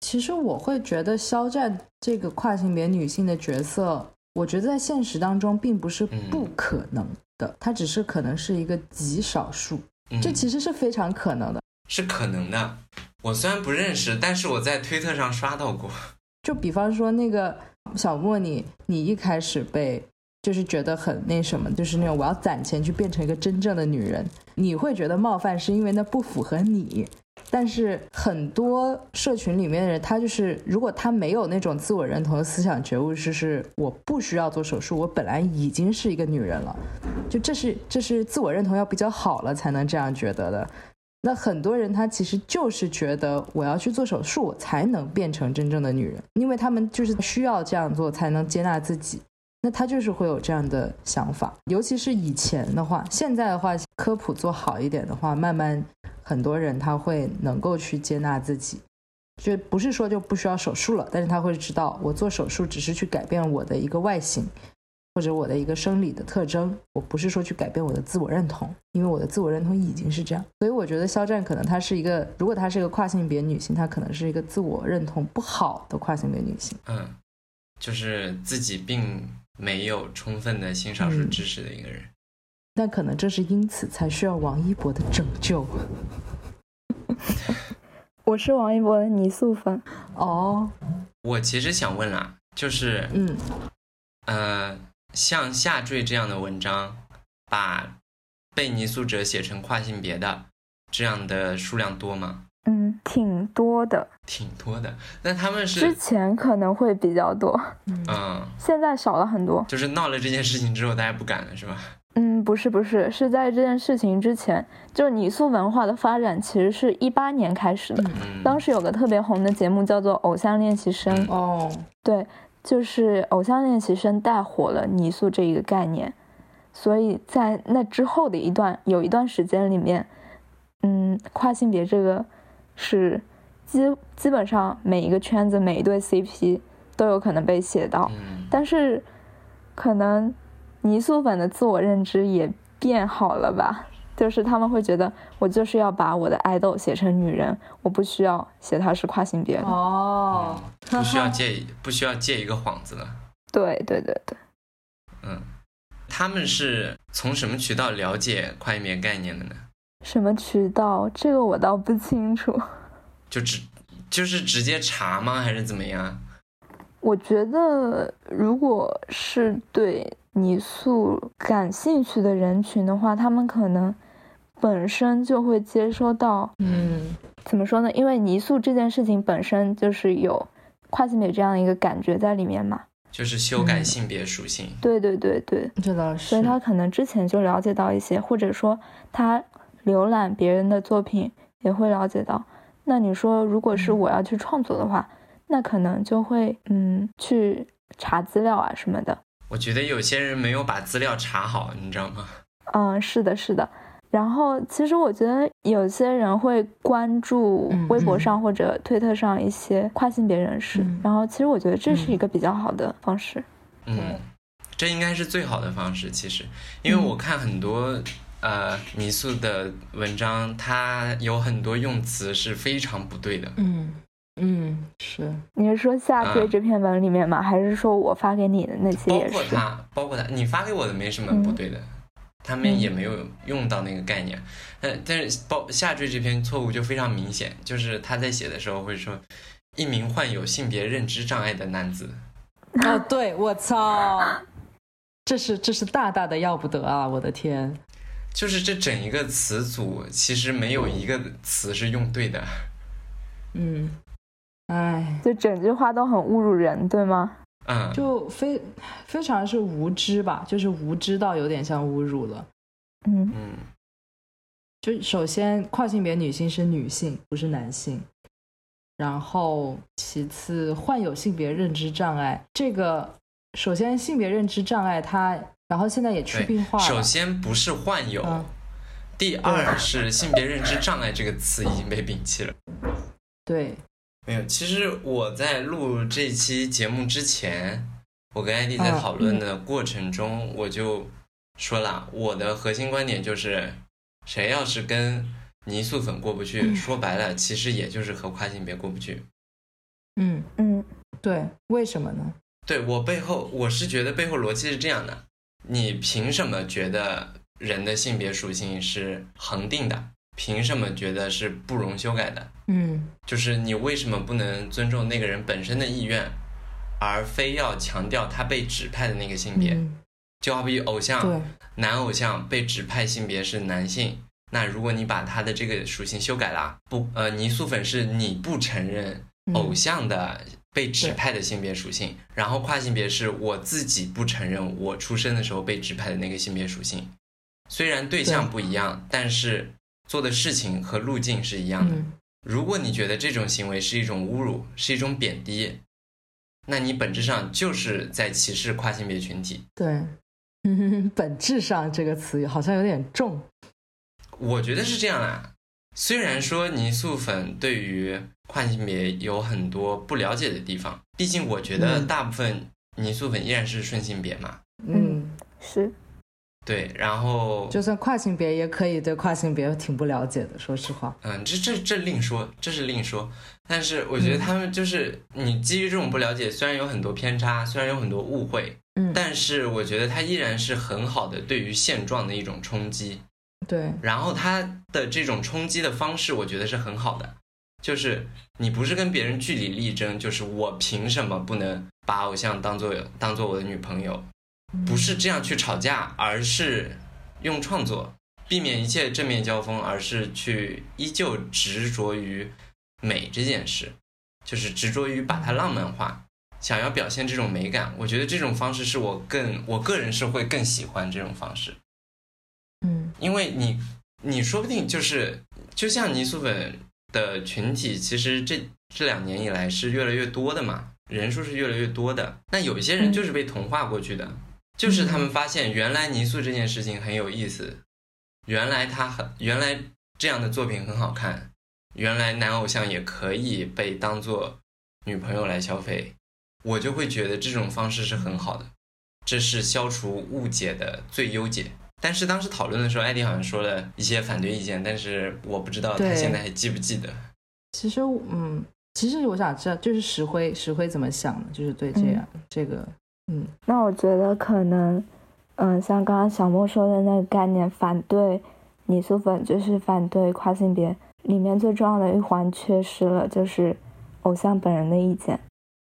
其实我会觉得肖战这个跨性别女性的角色，我觉得在现实当中并不是不可能的，它只是可能是一个极少数，嗯这其实是非常可能的。是可能的。我虽然不认识，但是我在推特上刷到过。就比方说那个小莫你，你一开始被就是觉得很那什么，就是那种我要攒钱去变成一个真正的女人，你会觉得冒犯，是因为那不符合你。但是很多社群里面的人，他就是如果他没有那种自我认同的思想觉悟，就是我不需要做手术，我本来已经是一个女人了，就这是这是自我认同要比较好了才能这样觉得的。那很多人他其实就是觉得我要去做手术，才能变成真正的女人，因为他们就是需要这样做才能接纳自己。那他就是会有这样的想法，尤其是以前的话，现在的话科普做好一点的话，慢慢很多人他会能够去接纳自己，就不是说就不需要手术了，但是他会知道我做手术只是去改变我的一个外形，或者我的一个生理的特征，我不是说去改变我的自我认同，因为我的自我认同已经是这样。所以我觉得肖战可能他是一个，如果他是一个跨性别女性，她可能是一个自我认同不好的跨性别女性。嗯，就是自己并没有充分的性少数嗯知识的一个人。但可能正是因此才需要王一博的拯救。我是王一博的泥塑粉。哦，我其实想问啦，就是嗯，呃，像下坠这样的文章，把被泥塑者写成跨性别的这样的数量多吗？嗯，挺多的。挺多的。那他们是之前可能会比较多，嗯，现在少了很多。就是闹了这件事情之后，大家不敢了是吧？嗯，不是不是，是在这件事情之前，就是泥塑文化的发展其实是一八年开始的。嗯，当时有个特别红的节目叫做《偶像练习生》，哦，对，就是《偶像练习生》带火了泥塑这一个概念，所以在那之后的一段有一段时间里面，嗯，跨性别这个是基基本上每一个圈子每一对 CP 都有可能被写到，嗯但是可能泥塑粉的自我认知也变好了吧。就是他们会觉得，我就是要把我的爱豆写成女人，我不需要写她是跨性别的。哦，不需要借不需要借一个幌子了。对对对对。嗯，他们是从什么渠道了解跨性别概念的呢？什么渠道？这个我倒不清楚。就直就是直接查吗？还是怎么样？我觉得，如果是对泥塑感兴趣的人群的话，他们可能本身就会接收到，嗯怎么说呢？因为泥塑这件事情本身就是有跨性别这样一个感觉在里面嘛。就是修改嗯性别属性。对对对对，这倒是，所以他可能之前就了解到一些，或者说他浏览别人的作品也会了解到。那你说，如果是嗯我要去创作的话，那可能就会嗯去查资料啊什么的。我觉得有些人没有把资料查好，你知道吗？嗯，是的，是的。然后其实我觉得有些人会关注嗯微博上或者推特上一些跨性别人士，嗯然后其实我觉得这是一个比较好的方式。嗯，这应该是最好的方式。其实，因为我看很多、呃泥塑的文章，它有很多用词是非常不对的。嗯嗯是，你是说下坠嗯这篇文里面吗？还是说我发给你的那些包也是？括他，包括他，你发给我的没什么不对的，他们也没有用到那个概念。但但是包下坠这篇错误就非常明显，就是他在写的时候会说，一名患有性别认知障碍的男子。哦，对，我操，这是这是大大的要不得啊！我的天，就是这整一个词组其实没有一个词是用对的。嗯，哎，就整句话都很侮辱人，对吗？嗯，就非非常是无知吧，就是无知到有点像侮辱了。嗯嗯就首先，跨性别女性是女性，不是男性。然后，其次，患有性别认知障碍，这个首先性别认知障碍它，然后现在也去对病化了。首先不是患有，嗯第二是性别认知障碍这个词已经被摒弃了。对，没有，其实我在录这期节目之前，我跟艾迪在嗯讨论的过程中，我就说了，我的核心观点就是，谁要是跟泥塑粉过不去，嗯说白了，其实也就是和跨性别过不去。嗯，嗯对，为什么呢？对我背后，我是觉得背后逻辑是这样的：你凭什么觉得人的性别属性是恒定的？凭什么觉得是不容修改的？嗯就是你为什么不能尊重那个人本身的意愿，而非要强调他被指派的那个性别？嗯，就好比偶像，男偶像被指派性别是男性，那如果你把他的这个属性修改了，不，呃，泥塑粉是你不承认嗯偶像的被指派的性别属性，然后跨性别是我自己不承认我出生的时候被指派的那个性别属性。虽然对象不一样，但是做的事情和路径是一样的。嗯如果你觉得这种行为是一种侮辱，是一种贬低，那你本质上就是在歧视跨性别群体。对，嗯，本质上这个词好像有点重。我觉得是这样啦。虽然说泥塑粉对于跨性别有很多不了解的地方，毕竟我觉得嗯大部分泥塑粉依然是顺性别嘛。嗯，是，对，然后就算跨性别也可以对跨性别挺不了解的，说实话。嗯，这这这另说，这是另说。但是我觉得他们就是你基于这种不了解，虽然有很多偏差，虽然有很多误会，嗯，但是我觉得它依然是很好的对于现状的一种冲击。对，然后它的这种冲击的方式，我觉得是很好的。就是你不是跟别人据理力争，就是我凭什么不能把偶像当做当做我的女朋友？不是这样去吵架，而是用创作避免一切正面交锋，而是去依旧执着于美这件事，就是执着于把它浪漫化，想要表现这种美感。我觉得这种方式是我更我个人是会更喜欢这种方式。嗯，因为你你说不定就是就像泥塑粉的群体，其实这这两年以来是越来越多的嘛，人数是越来越多的。那有一些人就是被同化过去的。就是他们发现，原来泥塑这件事情很有意思，原来他很，原来这样的作品很好看，原来男偶像也可以被当做女朋友来消费，我就会觉得这种方式是很好的，这是消除误解的最优解。但是当时讨论的时候，艾迪好像说了一些反对意见，但是我不知道他现在还记不记得。其实，嗯，其实我想知道，就是石灰，石灰怎么想的？就是对这样这个。嗯，那我觉得可能，嗯，像刚刚小莫说的那个概念，反对泥塑粉就是反对跨性别，里面最重要的一环缺失了，就是偶像本人的意见。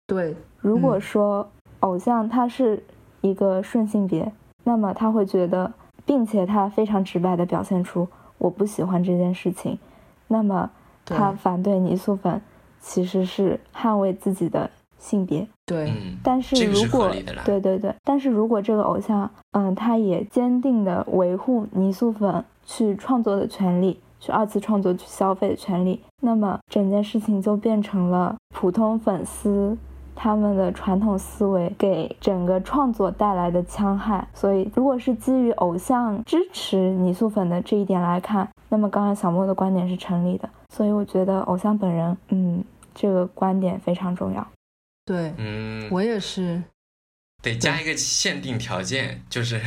对，如果说偶像他是一个顺性别，那么他会觉得，并且他非常直白的表现出我不喜欢这件事情，那么他反对泥塑粉，其实是捍卫自己的。性别对，但是如果对对对，但是如果这个偶像，嗯，他也坚定的维护泥塑粉去创作的权利，去二次创作去消费的权利，那么整件事情就变成了普通粉丝他们的传统思维给整个创作带来的戕害。所以，如果是基于偶像支持泥塑粉的这一点来看，那么刚刚小莫的观点是成立的。所以，我觉得偶像本人，嗯，这个观点非常重要。对，嗯，我也是，得加一个限定条件，就是，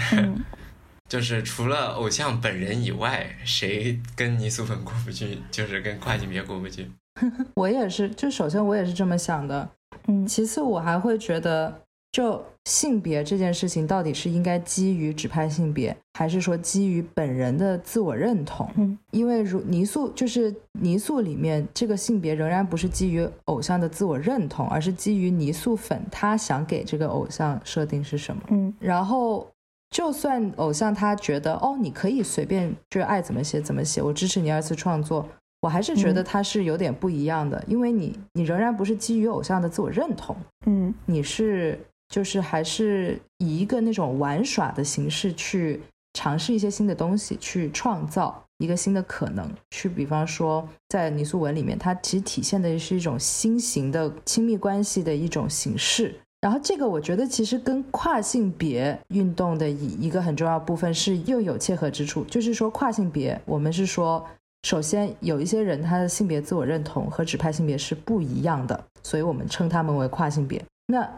就是除了偶像本人以外，谁跟泥塑粉过不去，就是跟跨性别过不去。我也是，就首先我也是这么想的，嗯，其次我还会觉得。就性别这件事情，到底是应该基于指派性别，还是说基于本人的自我认同？嗯，因为如泥塑就是泥塑里面这个性别仍然不是基于偶像的自我认同，而是基于泥塑粉他想给这个偶像设定是什么。嗯，然后就算偶像他觉得哦，你可以随便就是爱怎么写怎么写，我支持你二次创作，我还是觉得他是有点不一样的，因为你你仍然不是基于偶像的自我认同。嗯，你是。就是还是以一个那种玩耍的形式去尝试一些新的东西，去创造一个新的可能。去比方说，在泥塑文里面，它其实体现的是一种新型的亲密关系的一种形式。然后这个我觉得其实跟跨性别运动的一一个很重要部分是又有切合之处。就是说跨性别，我们是说，首先有一些人他的性别自我认同和指派性别是不一样的，所以我们称他们为跨性别。那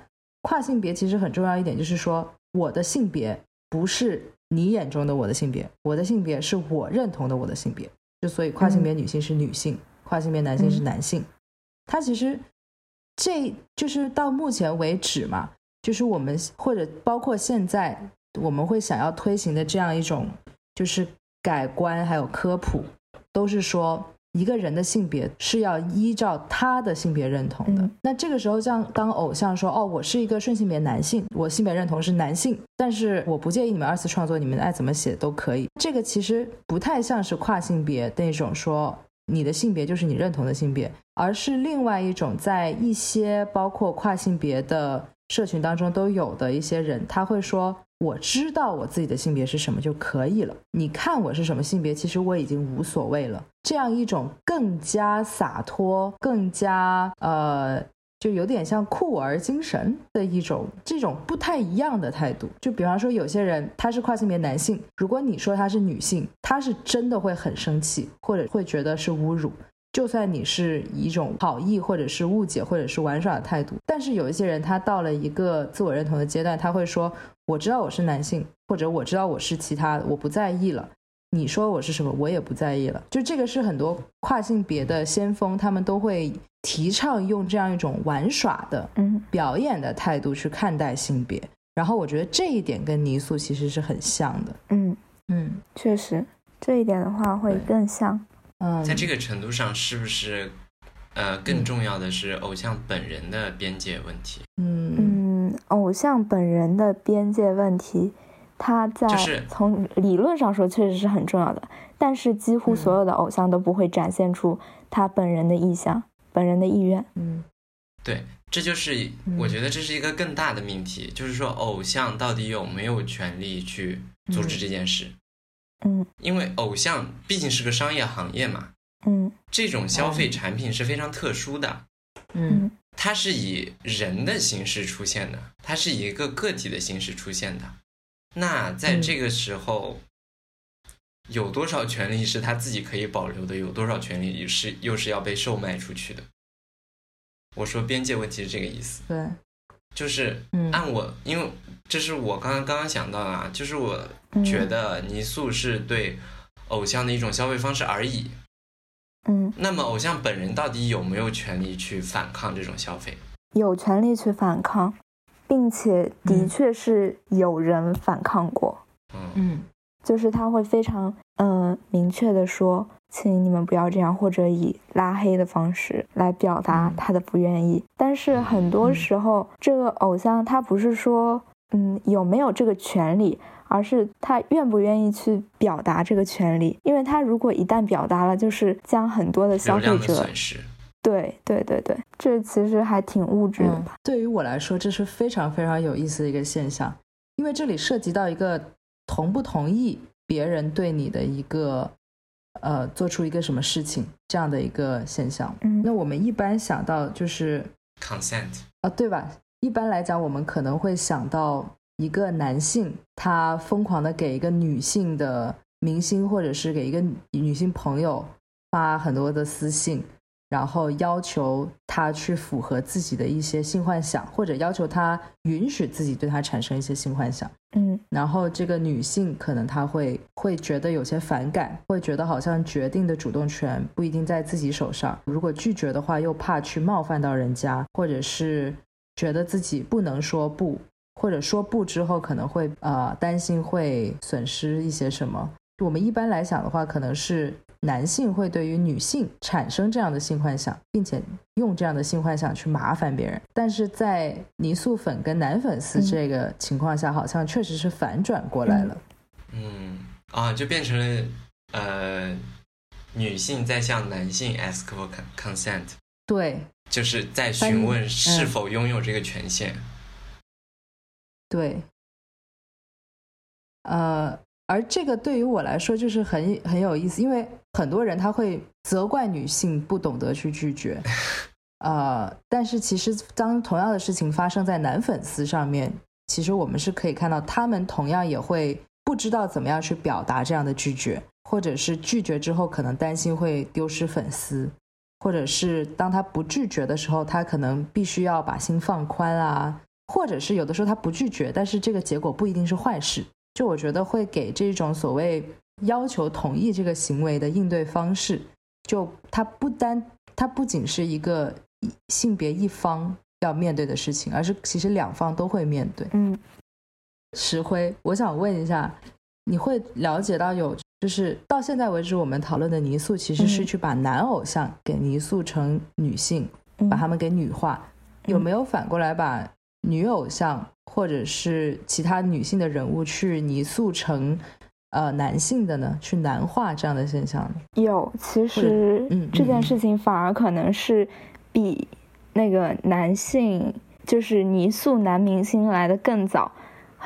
跨性别其实很重要一点，就是说我的性别不是你眼中的我的性别，我的性别是我认同的我的性别。就所以跨性别女性是女性，跨性别男性是男性。它其实这就是到目前为止嘛，就是我们或者包括现在我们会想要推行的这样一种就是改观还有科普，都是说。一个人的性别是要依照他的性别认同的。那这个时候，像当偶像说：“哦，我是一个顺性别男性，我性别认同是男性，但是我不介意你们二次创作，你们爱怎么写都可以。”这个其实不太像是跨性别那种说你的性别就是你认同的性别，而是另外一种在一些包括跨性别的社群当中都有的一些人，他会说。我知道我自己的性别是什么就可以了。你看我是什么性别，其实我已经无所谓了。这样一种更加洒脱、更加呃，就有点像酷儿精神的一种这种不太一样的态度。就比方说，有些人他是跨性别男性，如果你说他是女性，他是真的会很生气，或者会觉得是侮辱。就算你是一种好意，或者是误解，或者是玩耍的态度，但是有一些人，他到了一个自我认同的阶段，他会说：“我知道我是男性，或者我知道我是其他的，我不在意了。你说我是什么，我也不在意了。”就这个是很多跨性别的先锋，他们都会提倡用这样一种玩耍的、嗯，表演的态度去看待性别。然后我觉得这一点跟泥塑其实是很像的。嗯嗯，确实，这一点的话会更像。嗯，在这个程度上，是不是呃，更重要的是偶像本人的边界问题。嗯。嗯，偶像本人的边界问题，他在就是从理论上说确实是很重要的，但是几乎所有的偶像都不会展现出他本人的意向、本人的意愿。嗯。对，这就是我觉得这是一个更大的命题，就是说偶像到底有没有权利去阻止这件事？嗯。因为偶像毕竟是个商业行业嘛，嗯。这种消费产品是非常特殊的，嗯。嗯。它是以人的形式出现的，它是以一个个体的形式出现的。那在这个时候，有多少权利是他自己可以保留的？有多少权利是又是要被售卖出去的？我说边界问题是这个意思，对，就是嗯。按我，因为这是我刚刚刚刚想到的啊，就是我嗯觉得泥塑是对偶像的一种消费方式而已。嗯，那么偶像本人到底有没有权利去反抗这种消费？有权利去反抗，并且的嗯确是有人反抗过。嗯嗯就是他会非常嗯、呃明确的说，请你们不要这样，或者以拉黑的方式来表达嗯他的不愿意。但是很多嗯时候，这个偶像他不是说嗯有没有这个权利，而是他愿不愿意去表达这个权利。因为他如果一旦表达了，就是将很多的消费者，损失。对对对对，这其实还挺物质的嗯吧。，对于我来说，这是非常非常有意思的一个现象，因为这里涉及到一个同不同意别人对你的一个呃做出一个什么事情这样的一个现象。嗯那我们一般想到就是。consent，啊，对吧？一般来讲，我们可能会想到一个男性，他疯狂的给一个女性的明星，或者是给一个女女性朋友发很多的私信，然后要求他去符合自己的一些性幻想，或者要求他允许自己对他产生一些性幻想。嗯然后这个女性可能她会会觉得有些反感，会觉得好像决定的主动权不一定在自己手上。如果拒绝的话，又怕去冒犯到人家，或者是觉得自己不能说不，或者说不之后可能会呃担心会损失一些什么。我们一般来讲的话，可能是男性会对于女性产生这样的性幻想，并且用这样的性幻想去麻烦别人。但是在泥塑粉跟男粉丝嗯这个情况下，好像确实是反转过来了。嗯啊，就变成了呃，女性在向男性 ask for con- consent，对就是在询问嗯。是否拥有这个权限。对，呃，而这个对于我来说就是很很有意思，因为很多人他会责怪女性不懂得去拒绝，呃，但是其实当同样的事情发生在男粉丝上面，其实我们是可以看到，他们同样也会不知道怎么样去表达这样的拒绝，或者是拒绝之后可能担心会丢失粉丝，或者是当他不拒绝的时候，他可能必须要把心放宽啊，或者是有的时候他不拒绝，但是这个结果不一定是坏事。就我觉得会给这种所谓要求同意这个行为的应对方式，就它不单它不仅是一个性别一方要面对的事情，而是其实两方都会面对。嗯石灰，我想问一下，你会了解到有，就是到现在为止我们讨论的泥塑，其实是嗯去把男偶像给泥塑成女性，嗯，把他们给女化，有没有反过来把女偶像或者是其他女性的人物去泥塑成呃男性的呢？去男化这样的现象呢？有，其实嗯这件嗯事情反而可能是比那个男性，就是泥塑男明星来的更早。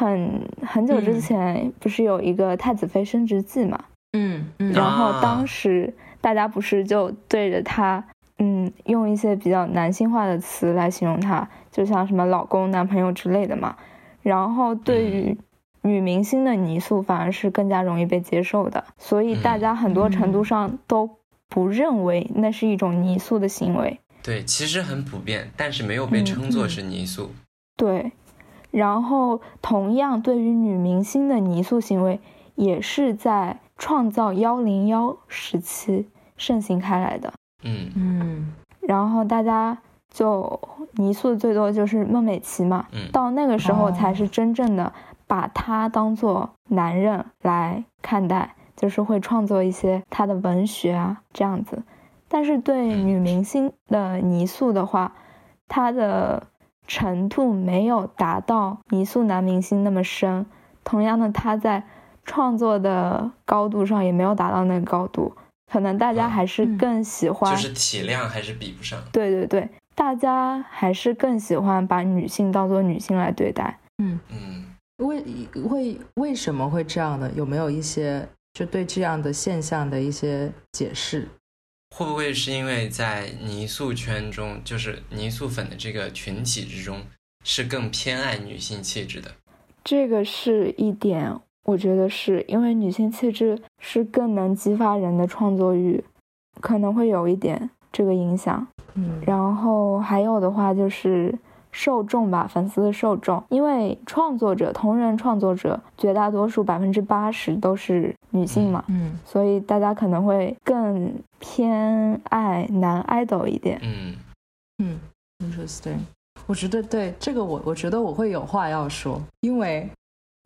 很很久之嗯前不是有一个太子妃升职记嘛？嗯嗯然后啊当时大家不是就对着他，嗯，用一些比较男性化的词来形容他，就像什么老公、男朋友之类的嘛。然后对于女明星的泥塑反而是更加容易被接受的，所以大家很多程度上都不认为那是一种泥塑的行为。对，其实很普遍，但是没有被嗯称作是泥塑。对，然后同样对于女明星的泥塑行为，也是在创造幺零幺时期盛行开来的。嗯嗯然后大家就泥塑最多就是孟美岐嘛，嗯到那个时候哦才是真正的把她当做男人来看待，就是会创作一些她的文学啊这样子。但是对女明星的泥塑的话，她的程度没有达到泥塑男明星那么深。同样的，他在创作的高度上也没有达到那个高度。可能大家还是更喜欢，就是体量还是比不上。对对对，大家还是更喜欢把女性当做女性来对待。嗯嗯，为为为什么会这样呢？有没有一些就对这样的现象的一些解释？会不会是因为在泥塑圈中，就是泥塑粉的这个群体之中，是更偏爱女性气质的？这个是一点。我觉得是因为女性气质是更能激发人的创作欲，可能会有一点这个影响。嗯，然后还有的话就是受众吧，粉丝的受众，因为创作者同人创作者绝大多数百分之八十都是女性嘛，嗯，所以大家可能会更偏爱男 idol 一点。嗯嗯，interesting。我觉得对这个我我觉得我会有话要说，因为。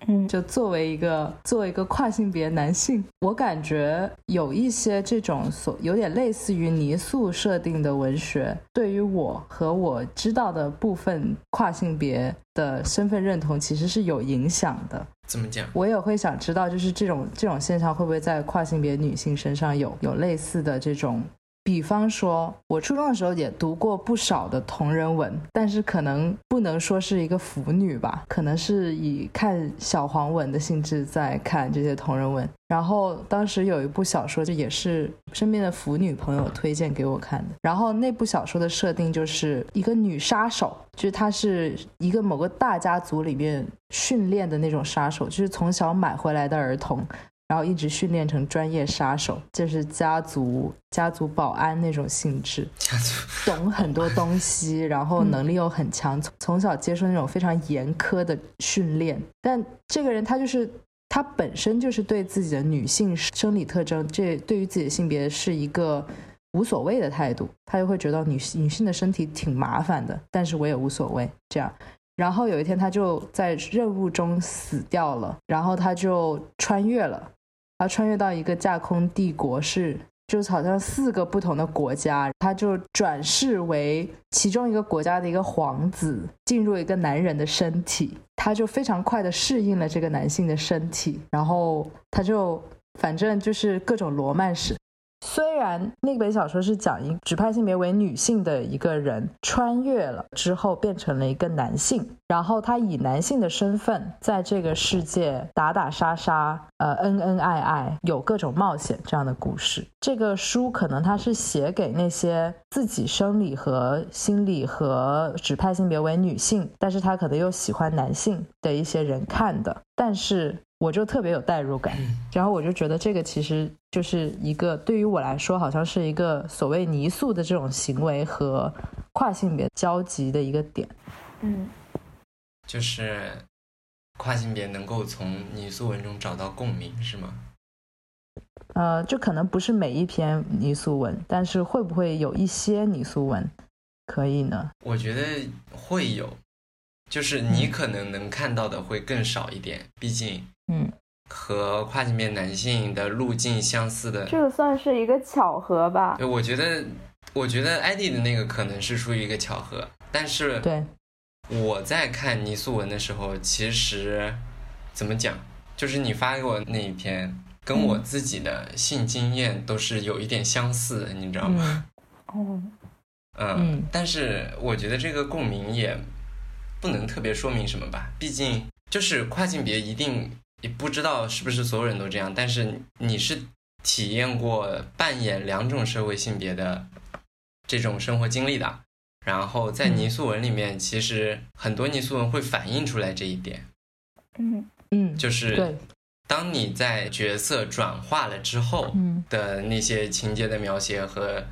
嗯，就作为一个作为一个跨性别男性，我感觉有一些这种所有点类似于泥塑设定的文学，对于我和我知道的部分跨性别的身份认同其实是有影响的。怎么讲？我也会想知道，就是这种这种现象会不会在跨性别女性身上有有类似的这种。比方说，我初中的时候也读过不少的同人文，但是可能不能说是一个腐女吧，可能是以看小黄文的性质在看这些同人文。然后当时有一部小说，就也是身边的腐女朋友推荐给我看的。然后那部小说的设定就是一个女杀手，就是她是一个某个大家族里面训练的那种杀手，就是从小买回来的儿童。然后一直训练成专业杀手，就是家族家族保安那种性质，家族懂很多东西，然后能力又很强，从从小接受那种非常严苛的训练。但这个人他就是他本身就是对自己的女性生理特征，这对于自己的性别是一个无所谓的态度，他就会觉得女女性的身体挺麻烦的，但是我也无所谓这样。然后有一天他就在任务中死掉了，然后他就穿越了。他穿越到一个架空帝国，是就好像四个不同的国家，他就转世为其中一个国家的一个皇子，进入一个男人的身体，他就非常快的适应了这个男性的身体，然后他就反正就是各种罗曼史。虽然那本小说是讲一指派性别为女性的一个人穿越了之后变成了一个男性，然后他以男性的身份在这个世界打打杀杀，呃，恩恩爱爱，有各种冒险这样的故事。这个书可能他是写给那些自己生理和心理和指派性别为女性，但是他可能又喜欢男性的一些人看的，但是。我就特别有代入感，然后我就觉得这个其实就是一个对于我来说，好像是一个所谓泥塑的这种行为和跨性别交集的一个点。嗯，就是跨性别能够从泥塑文中找到共鸣，是吗？呃，就可能不是每一篇泥塑文，但是会不会有一些泥塑文可以呢？我觉得会有，就是你可能能看到的会更少一点，毕竟。嗯，和跨性别男性的路径相似的，这个算是一个巧合吧？对，我觉得，我觉得艾迪的那个可能是出于一个巧合，但是对，我在看泥塑文的时候，其实怎么讲，就是你发给我那一篇，跟我自己的性经验都是有一点相似的，你知道吗？哦，嗯，但是我觉得这个共鸣也不能特别说明什么吧，毕竟就是跨性别一定。你不知道是不是所有人都这样，但是你是体验过扮演两种社会性别的这种生活经历的。然后在泥塑文里面，其实很多泥塑文会反映出来这一点。嗯嗯，就是当你在角色转化了之后的那些情节的描写和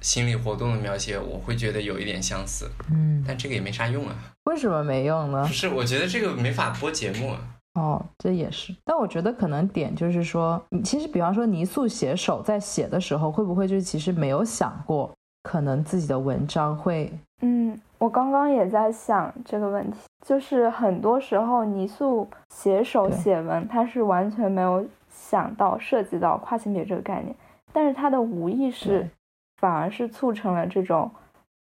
心理活动的描写，我会觉得有一点相似。嗯，但这个也没啥用啊。为什么没用呢？不是，我觉得这个没法播节目。哦，这也是，但我觉得可能点就是说，其实比方说泥塑写手在写的时候，会不会就是其实没有想过，可能自己的文章会，嗯，我刚刚也在想这个问题，就是很多时候泥塑写手写文，他是完全没有想到涉及到跨性别这个概念，但是他的无意识反而是促成了这种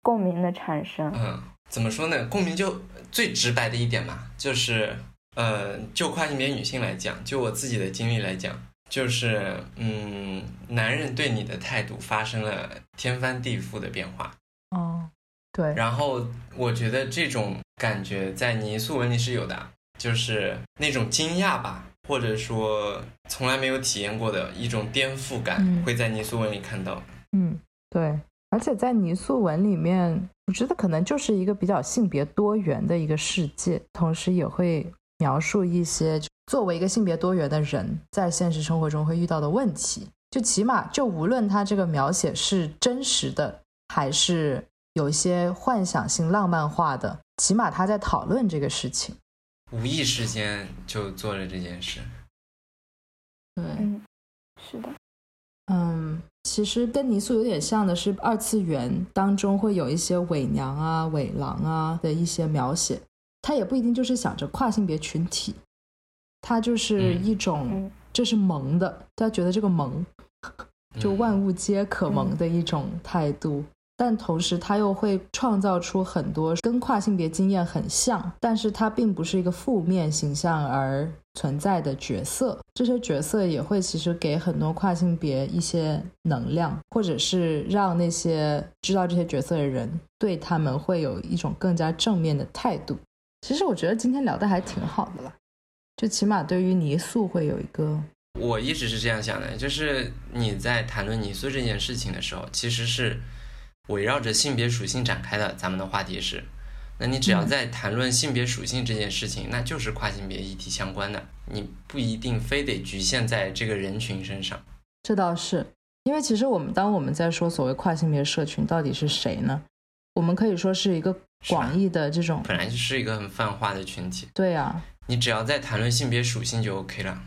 共鸣的产生。嗯，怎么说呢？共鸣就最直白的一点嘛，就是呃，就跨性别女性来讲，就我自己的经历来讲，就是嗯，男人对你的态度发生了天翻地覆的变化。哦，对。然后我觉得这种感觉在泥塑文里是有的，就是那种惊讶吧。或者说从来没有体验过的一种颠覆感，会在泥塑文里看到。嗯，对，而且在泥塑文里面，我觉得可能就是一个比较性别多元的一个世界，同时也会描述一些作为一个性别多元的人在现实生活中会遇到的问题。就起码，就无论他这个描写是真实的，还是有一些幻想性、浪漫化的，起码他在讨论这个事情。无意之间就做了这件事，对，是的，嗯，其实跟泥塑有点像的是，二次元当中会有一些伪娘啊、伪狼啊的一些描写，它也不一定就是想着跨性别群体，他就是一种这是萌的，他觉得这个萌，就万物皆可萌的一种态度。但同时，他又会创造出很多跟跨性别经验很像，但是他并不是一个负面形象而存在的角色。这些角色也会其实给很多跨性别一些能量，或者是让那些知道这些角色的人对他们会有一种更加正面的态度。其实我觉得今天聊的还挺好的了，就起码对于泥塑会有一个。我一直是这样想的，就是你在谈论泥塑这件事情的时候，其实是。围绕着性别属性展开的，咱们的话题是，那你只要在谈论性别属性这件事情，那就是跨性别议题相关的，你不一定非得局限在这个人群身上。这倒是，因为其实我们当我们在说所谓跨性别社群到底是谁呢？我们可以说是一个广义的这种，本来就是一个很泛化的群体。对呀，你只要在谈论性别属性就 OK 了。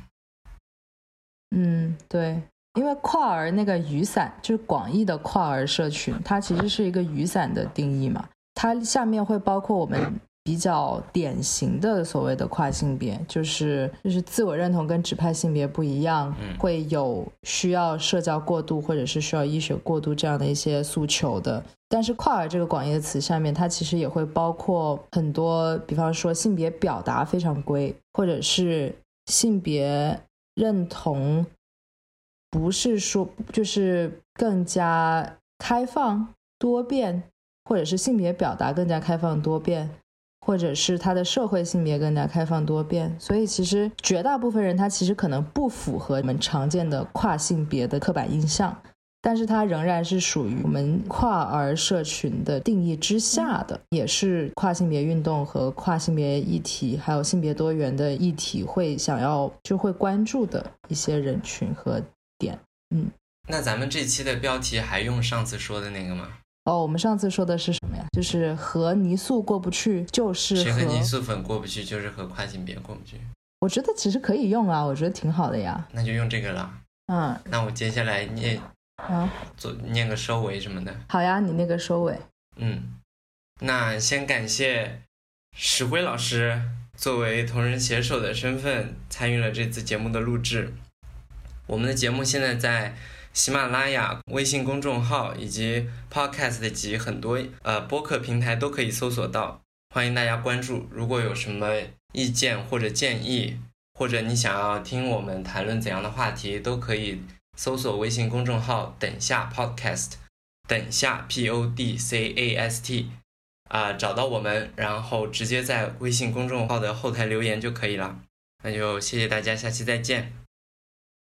嗯，对。因为跨儿那个雨伞就是广义的跨儿社群，它其实是一个雨伞的定义嘛。它下面会包括我们比较典型的所谓的跨性别，就是就是自我认同跟指派性别不一样，会有需要社交过度或者是需要医学过度这样的一些诉求的。但是跨儿这个广义的词下面，它其实也会包括很多，比方说性别表达非常规，或者是性别认同。不是说就是更加开放多变，或者是性别表达更加开放多变，或者是他的社会性别更加开放多变。所以其实绝大部分人他其实可能不符合我们常见的跨性别的刻板印象，但是它仍然是属于我们跨儿社群的定义之下的，也是跨性别运动和跨性别议题，还有性别多元的议题会想要就会关注的一些人群和。点，嗯，那咱们这期的标题还用上次说的那个吗？哦，我们上次说的是什么呀？就是和泥塑过不去，就是谁和泥塑粉过不去，就是和跨性别过不去。我觉得其实可以用啊，我觉得挺好的呀。那就用这个了。嗯，那我接下来念，啊，做念个收尾什么的。好呀，你那个收尾。嗯，那先感谢石辉老师作为同人写手的身份参与了这次节目的录制。我们的节目现在在喜马拉雅、微信公众号以及 Podcast 及很多呃播客平台都可以搜索到，欢迎大家关注。如果有什么意见或者建议，或者你想要听我们谈论怎样的话题，都可以搜索微信公众号“等下 Podcast”，等下 P O D C A S T，啊，找到我们，然后直接在微信公众号的后台留言就可以了。那就谢谢大家，下期再见。